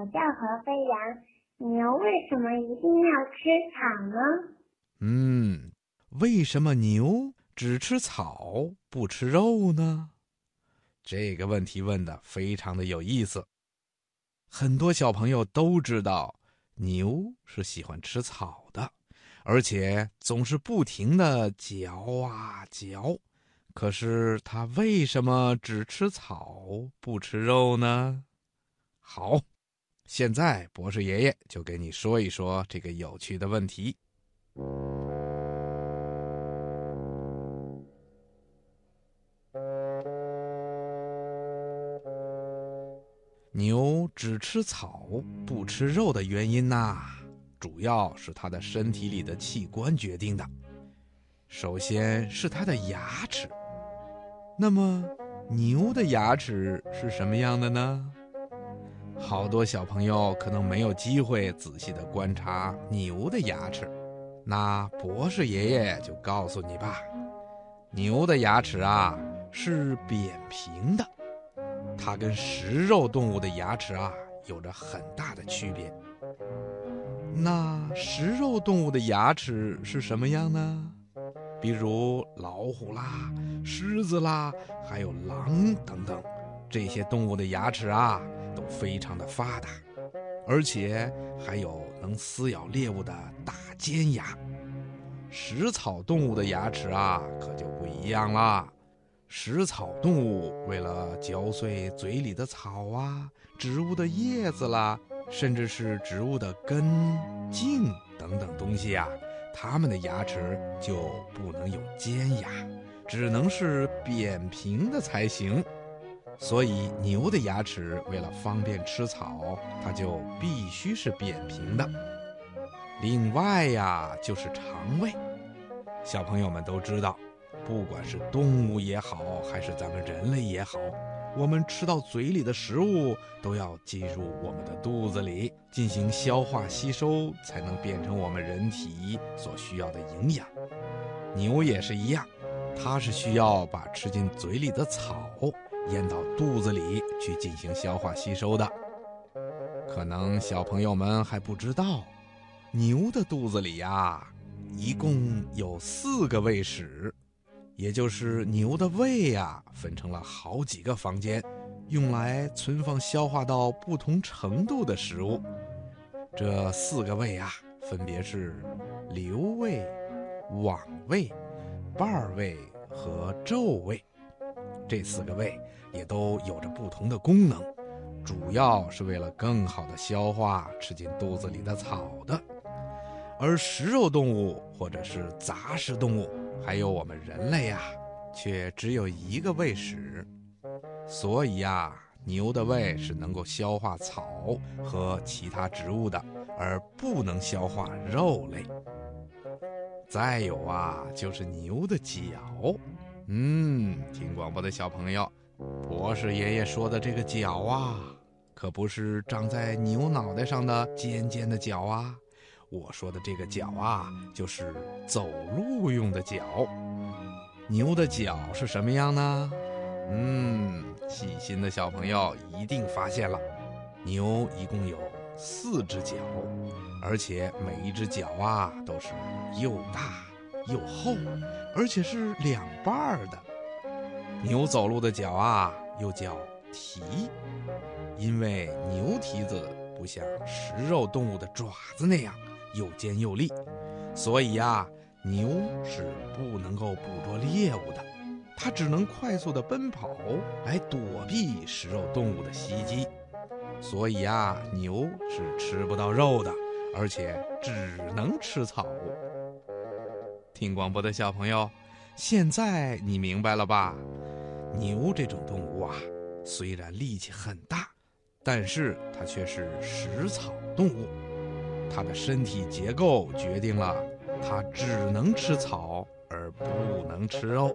我叫和飞扬，牛为什么一定要吃草呢？嗯，为什么牛只吃草不吃肉呢？这个问题问的非常的有意思。很多小朋友都知道，牛是喜欢吃草的，而且总是不停的嚼啊嚼。可是它为什么只吃草不吃肉呢？好，现在博士爷爷就给你说一说这个有趣的问题。牛只吃草不吃肉的原因呐，主要是它的身体里的器官决定的。首先是它的牙齿。那么，牛的牙齿是什么样的呢？好多小朋友可能没有机会仔细的观察牛的牙齿，那博士爷爷就告诉你吧，牛的牙齿啊是扁平的。它跟食肉动物的牙齿啊有着很大的区别。那食肉动物的牙齿是什么样呢？比如老虎啦、狮子啦，还有狼等等，这些动物的牙齿啊都非常的发达，而且还有能撕咬猎物的大尖牙。食草动物的牙齿啊可就不一样啦。食草动物为了嚼碎嘴里的草啊、植物的叶子啦，甚至是植物的根、茎等等东西啊，它们的牙齿就不能有尖牙，只能是扁平的才行。所以牛的牙齿为了方便吃草，它就必须是扁平的。另外呀，就是肠胃，小朋友们都知道。不管是动物也好，还是咱们人类也好，我们吃到嘴里的食物都要进入我们的肚子里进行消化吸收，才能变成我们人体所需要的营养。牛也是一样，它是需要把吃进嘴里的草咽到肚子里去进行消化吸收的。可能小朋友们还不知道，牛的肚子里呀，一共有四个胃室。也就是牛的胃呀，分成了好几个房间，用来存放消化到不同程度的食物。这四个胃啊，分别是瘤胃、网胃、瓣胃和皱胃。这四个胃也都有着不同的功能，主要是为了更好的消化吃进肚子里的草的。而食肉动物或者是杂食动物。还有我们人类呀，却只有一个胃室，所以呀，牛的胃是能够消化草和其他植物的，而不能消化肉类。再有啊，就是牛的脚。嗯，听广播的小朋友，博士爷爷说的这个脚啊，可不是长在牛脑袋上的尖尖的角啊。我说的这个脚啊，就是走路用的脚。牛的脚是什么样呢？嗯，细心的小朋友一定发现了，牛一共有四只脚，而且每一只脚啊都是又大又厚，而且是两半儿的。牛走路的脚啊，又叫蹄，因为牛蹄子不像食肉动物的爪子那样。又尖又利，所以呀，牛是不能够捕捉猎物的，它只能快速的奔跑来躲避食肉动物的袭击。所以呀，牛是吃不到肉的，而且只能吃草。听广播的小朋友，现在你明白了吧？牛这种动物啊，虽然力气很大，但是它却是食草动物。它的身体结构决定了，它只能吃草而不能吃肉。